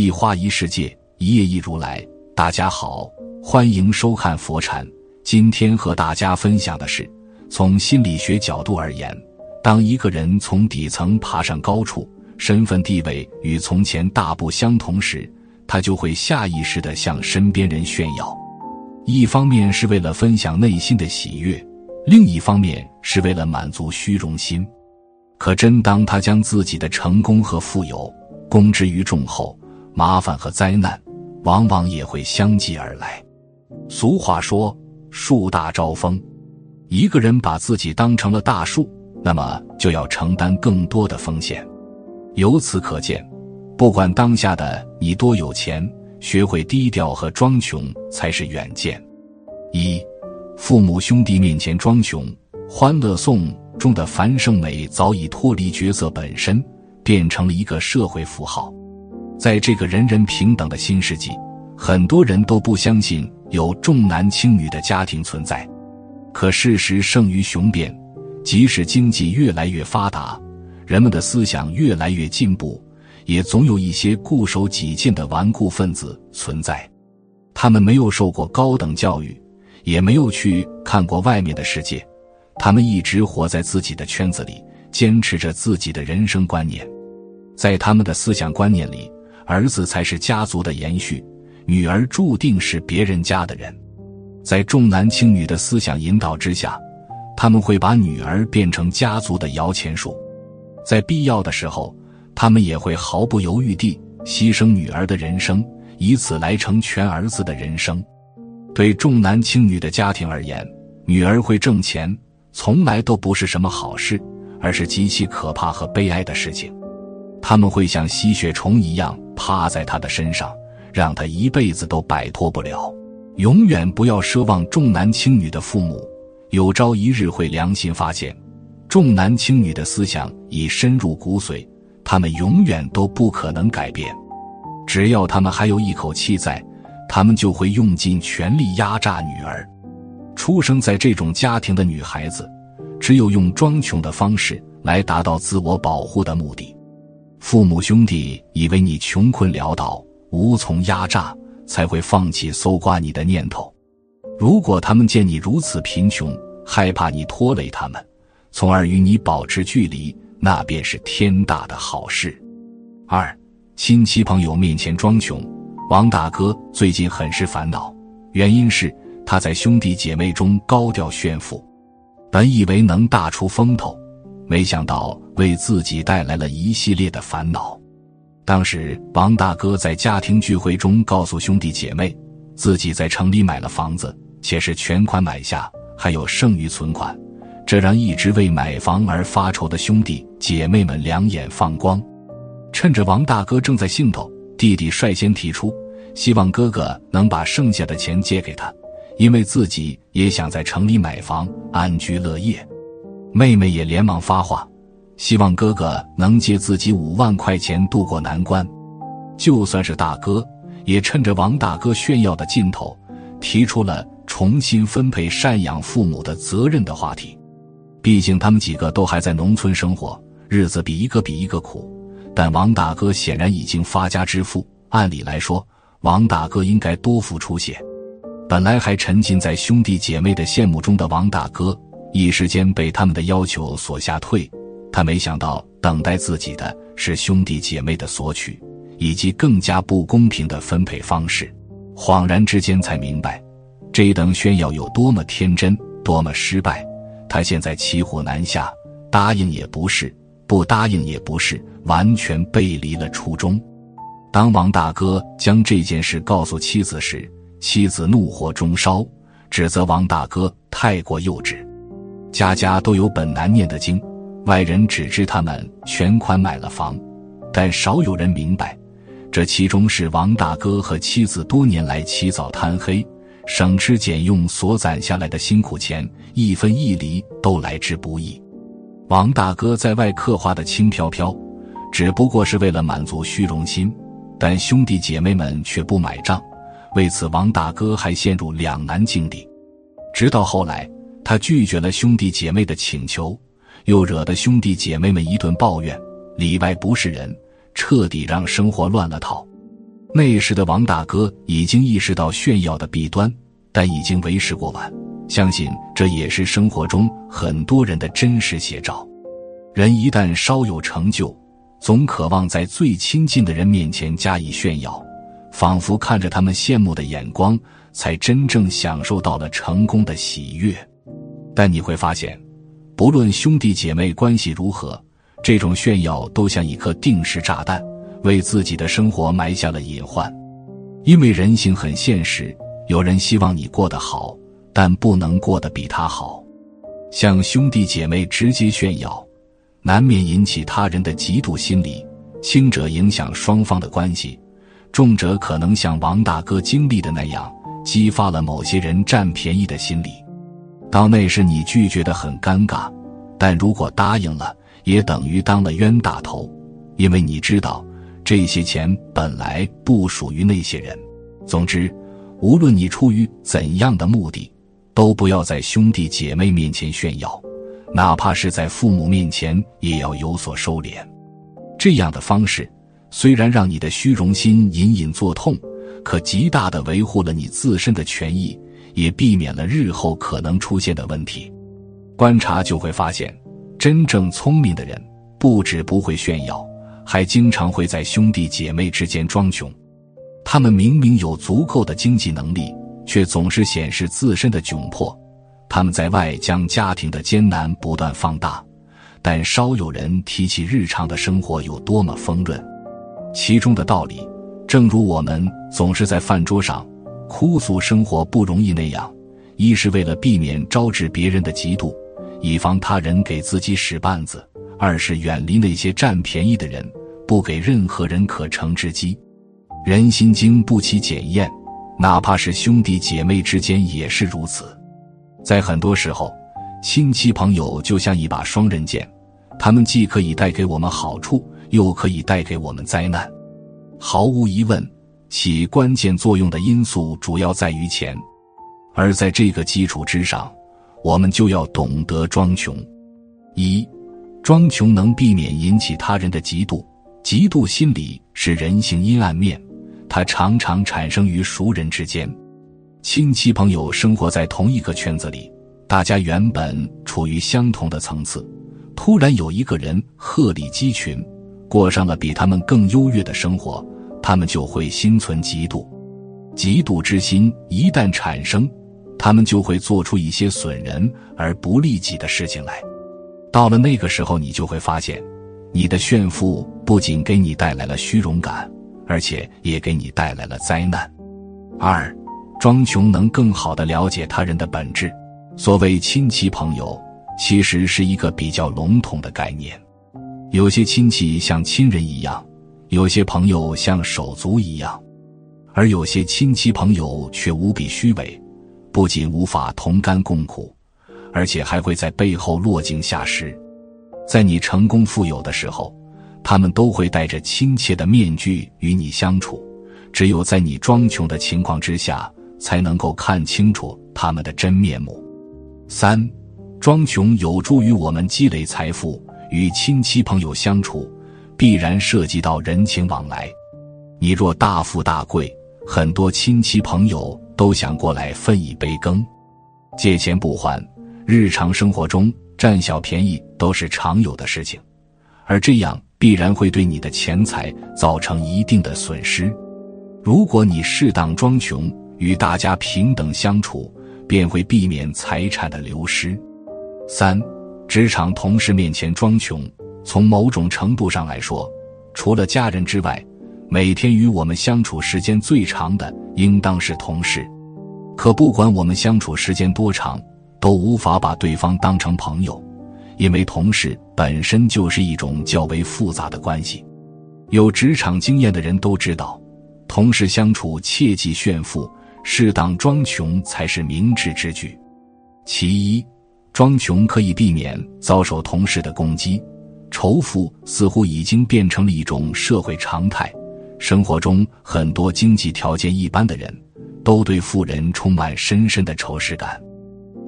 一花一世界，一叶一如来。大家好，欢迎收看佛禅。今天和大家分享的是，从心理学角度而言，当一个人从底层爬上高处，身份地位与从前大不相同时，他就会下意识地向身边人炫耀。一方面是为了分享内心的喜悦，另一方面是为了满足虚荣心。可真当他将自己的成功和富有公之于众后，麻烦和灾难往往也会相继而来。俗话说：“树大招风。”一个人把自己当成了大树，那么就要承担更多的风险。由此可见，不管当下的你多有钱，学会低调和装穷才是远见。一，父母兄弟面前装穷，《欢乐颂》。中的樊胜美早已脱离角色本身，变成了一个社会符号。在这个人人平等的新世纪，很多人都不相信有重男轻女的家庭存在。可事实胜于雄辩，即使经济越来越发达，人们的思想越来越进步，也总有一些固守己见的顽固分子存在。他们没有受过高等教育，也没有去看过外面的世界。他们一直活在自己的圈子里，坚持着自己的人生观念。在他们的思想观念里，儿子才是家族的延续，女儿注定是别人家的人。在重男轻女的思想引导之下，他们会把女儿变成家族的摇钱树。在必要的时候，他们也会毫不犹豫地牺牲女儿的人生，以此来成全儿子的人生。对重男轻女的家庭而言，女儿会挣钱。从来都不是什么好事，而是极其可怕和悲哀的事情。他们会像吸血虫一样趴在他的身上，让他一辈子都摆脱不了。永远不要奢望重男轻女的父母，有朝一日会良心发现，重男轻女的思想已深入骨髓，他们永远都不可能改变。只要他们还有一口气在，他们就会用尽全力压榨女儿。出生在这种家庭的女孩子，只有用装穷的方式来达到自我保护的目的。父母兄弟以为你穷困潦倒、无从压榨，才会放弃搜刮你的念头。如果他们见你如此贫穷，害怕你拖累他们，从而与你保持距离，那便是天大的好事。二，亲戚朋友面前装穷，王大哥最近很是烦恼，原因是。他在兄弟姐妹中高调炫富，本以为能大出风头，没想到为自己带来了一系列的烦恼。当时王大哥在家庭聚会中告诉兄弟姐妹，自己在城里买了房子，且是全款买下，还有剩余存款，这让一直为买房而发愁的兄弟姐妹们两眼放光。趁着王大哥正在兴头，弟弟率先提出，希望哥哥能把剩下的钱借给他。因为自己也想在城里买房安居乐业，妹妹也连忙发话，希望哥哥能借自己五万块钱渡过难关。就算是大哥，也趁着王大哥炫耀的劲头，提出了重新分配赡养父母的责任的话题。毕竟他们几个都还在农村生活，日子比一个比一个苦。但王大哥显然已经发家致富，按理来说，王大哥应该多付出些。本来还沉浸在兄弟姐妹的羡慕中的王大哥，一时间被他们的要求所吓退。他没想到，等待自己的是兄弟姐妹的索取，以及更加不公平的分配方式。恍然之间，才明白，这等炫耀有多么天真，多么失败。他现在骑虎难下，答应也不是，不答应也不是，完全背离了初衷。当王大哥将这件事告诉妻子时，妻子怒火中烧，指责王大哥太过幼稚。家家都有本难念的经，外人只知他们全款买了房，但少有人明白，这其中是王大哥和妻子多年来起早贪黑、省吃俭用所攒下来的辛苦钱，一分一厘都来之不易。王大哥在外刻画的轻飘飘，只不过是为了满足虚荣心，但兄弟姐妹们却不买账。为此，王大哥还陷入两难境地。直到后来，他拒绝了兄弟姐妹的请求，又惹得兄弟姐妹们一顿抱怨，里外不是人，彻底让生活乱了套。那时的王大哥已经意识到炫耀的弊端，但已经为时过晚。相信这也是生活中很多人的真实写照。人一旦稍有成就，总渴望在最亲近的人面前加以炫耀，仿佛看着他们羡慕的眼光，才真正享受到了成功的喜悦。但你会发现，不论兄弟姐妹关系如何，这种炫耀都像一颗定时炸弹，为自己的生活埋下了隐患。因为人性很现实，有人希望你过得好。但不能过得比他好，向兄弟姐妹直接炫耀，难免引起他人的嫉妒心理。轻者影响双方的关系，重者可能像王大哥经历的那样，激发了某些人占便宜的心理。到那时你拒绝的很尴尬，但如果答应了，也等于当了冤大头，因为你知道这些钱本来不属于那些人。总之，无论你出于怎样的目的。都不要在兄弟姐妹面前炫耀，哪怕是在父母面前，也要有所收敛。这样的方式虽然让你的虚荣心隐隐作痛，可极大的维护了你自身的权益，也避免了日后可能出现的问题。观察就会发现，真正聪明的人不止不会炫耀，还经常会在兄弟姐妹之间装穷。他们明明有足够的经济能力。却总是显示自身的窘迫，他们在外将家庭的艰难不断放大，但稍有人提起日常的生活有多么丰润，其中的道理，正如我们总是在饭桌上哭诉生活不容易那样，一是为了避免招致别人的嫉妒，以防他人给自己使绊子；二是远离那些占便宜的人，不给任何人可乘之机。人心经不起检验。哪怕是兄弟姐妹之间也是如此，在很多时候，亲戚朋友就像一把双刃剑，他们既可以带给我们好处，又可以带给我们灾难。毫无疑问，起关键作用的因素主要在于钱，而在这个基础之上，我们就要懂得装穷。一，装穷能避免引起他人的嫉妒，嫉妒心理是人性阴暗面。它常常产生于熟人之间，亲戚朋友生活在同一个圈子里，大家原本处于相同的层次，突然有一个人鹤立鸡群，过上了比他们更优越的生活，他们就会心存嫉妒。嫉妒之心一旦产生，他们就会做出一些损人而不利己的事情来。到了那个时候，你就会发现，你的炫富不仅给你带来了虚荣感。而且也给你带来了灾难。二，装穷能更好的了解他人的本质。所谓亲戚朋友，其实是一个比较笼统的概念。有些亲戚像亲人一样，有些朋友像手足一样，而有些亲戚朋友却无比虚伪，不仅无法同甘共苦，而且还会在背后落井下石。在你成功富有的时候。他们都会戴着亲切的面具与你相处，只有在你装穷的情况之下，才能够看清楚他们的真面目。三，装穷有助于我们积累财富，与亲戚朋友相处，必然涉及到人情往来。你若大富大贵，很多亲戚朋友都想过来分一杯羹，借钱不还，日常生活中占小便宜都是常有的事情，而这样。必然会对你的钱财造成一定的损失。如果你适当装穷，与大家平等相处，便会避免财产的流失。三，职场同事面前装穷，从某种程度上来说，除了家人之外，每天与我们相处时间最长的，应当是同事。可不管我们相处时间多长，都无法把对方当成朋友。因为同事本身就是一种较为复杂的关系，有职场经验的人都知道，同事相处切忌炫富，适当装穷才是明智之举。其一，装穷可以避免遭受同事的攻击。仇富似乎已经变成了一种社会常态，生活中很多经济条件一般的人，都对富人充满深深的仇视感。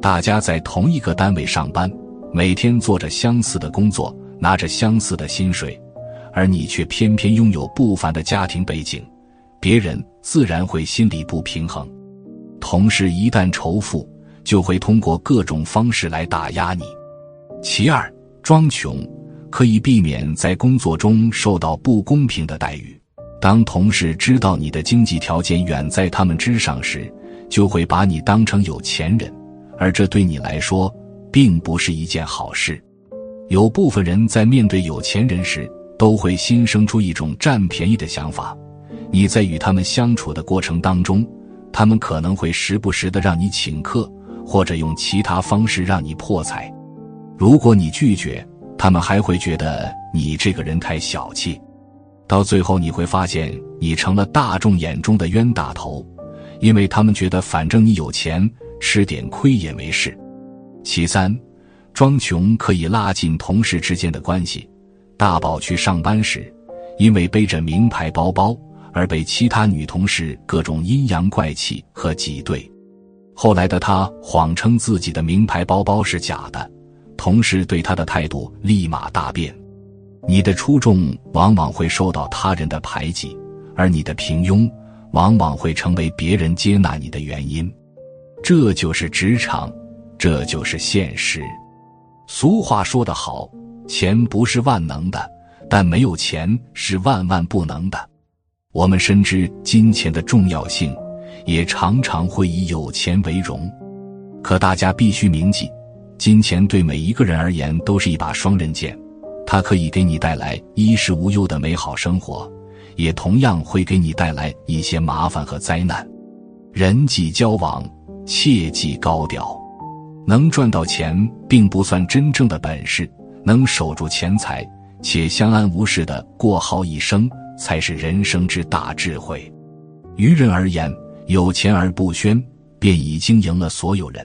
大家在同一个单位上班。每天做着相似的工作，拿着相似的薪水，而你却偏偏拥有不凡的家庭背景，别人自然会心里不平衡。同事一旦仇富，就会通过各种方式来打压你。其二，装穷可以避免在工作中受到不公平的待遇。当同事知道你的经济条件远在他们之上时，就会把你当成有钱人，而这对你来说并不是一件好事。有部分人在面对有钱人时，都会心生出一种占便宜的想法。你在与他们相处的过程当中，他们可能会时不时的让你请客，或者用其他方式让你破财。如果你拒绝，他们还会觉得你这个人太小气。到最后，你会发现你成了大众眼中的冤大头，因为他们觉得反正你有钱，吃点亏也没事。其三，装穷可以拉近同事之间的关系。大宝去上班时，因为背着名牌包包而被其他女同事各种阴阳怪气和挤兑。后来的他谎称自己的名牌包包是假的，同事对他的态度立马大变。你的出众往往会受到他人的排挤，而你的平庸往往会成为别人接纳你的原因。这就是职场，这就是现实。俗话说得好，钱不是万能的，但没有钱是万万不能的。我们深知金钱的重要性，也常常会以有钱为荣。可大家必须铭记，金钱对每一个人而言都是一把双刃剑。它可以给你带来衣食无忧的美好生活，也同样会给你带来一些麻烦和灾难。人际交往切忌高调，能赚到钱并不算真正的本事，能守住钱财且相安无事的过好一生，才是人生之大智慧。于人而言，有钱而不宣，便已经赢了所有人。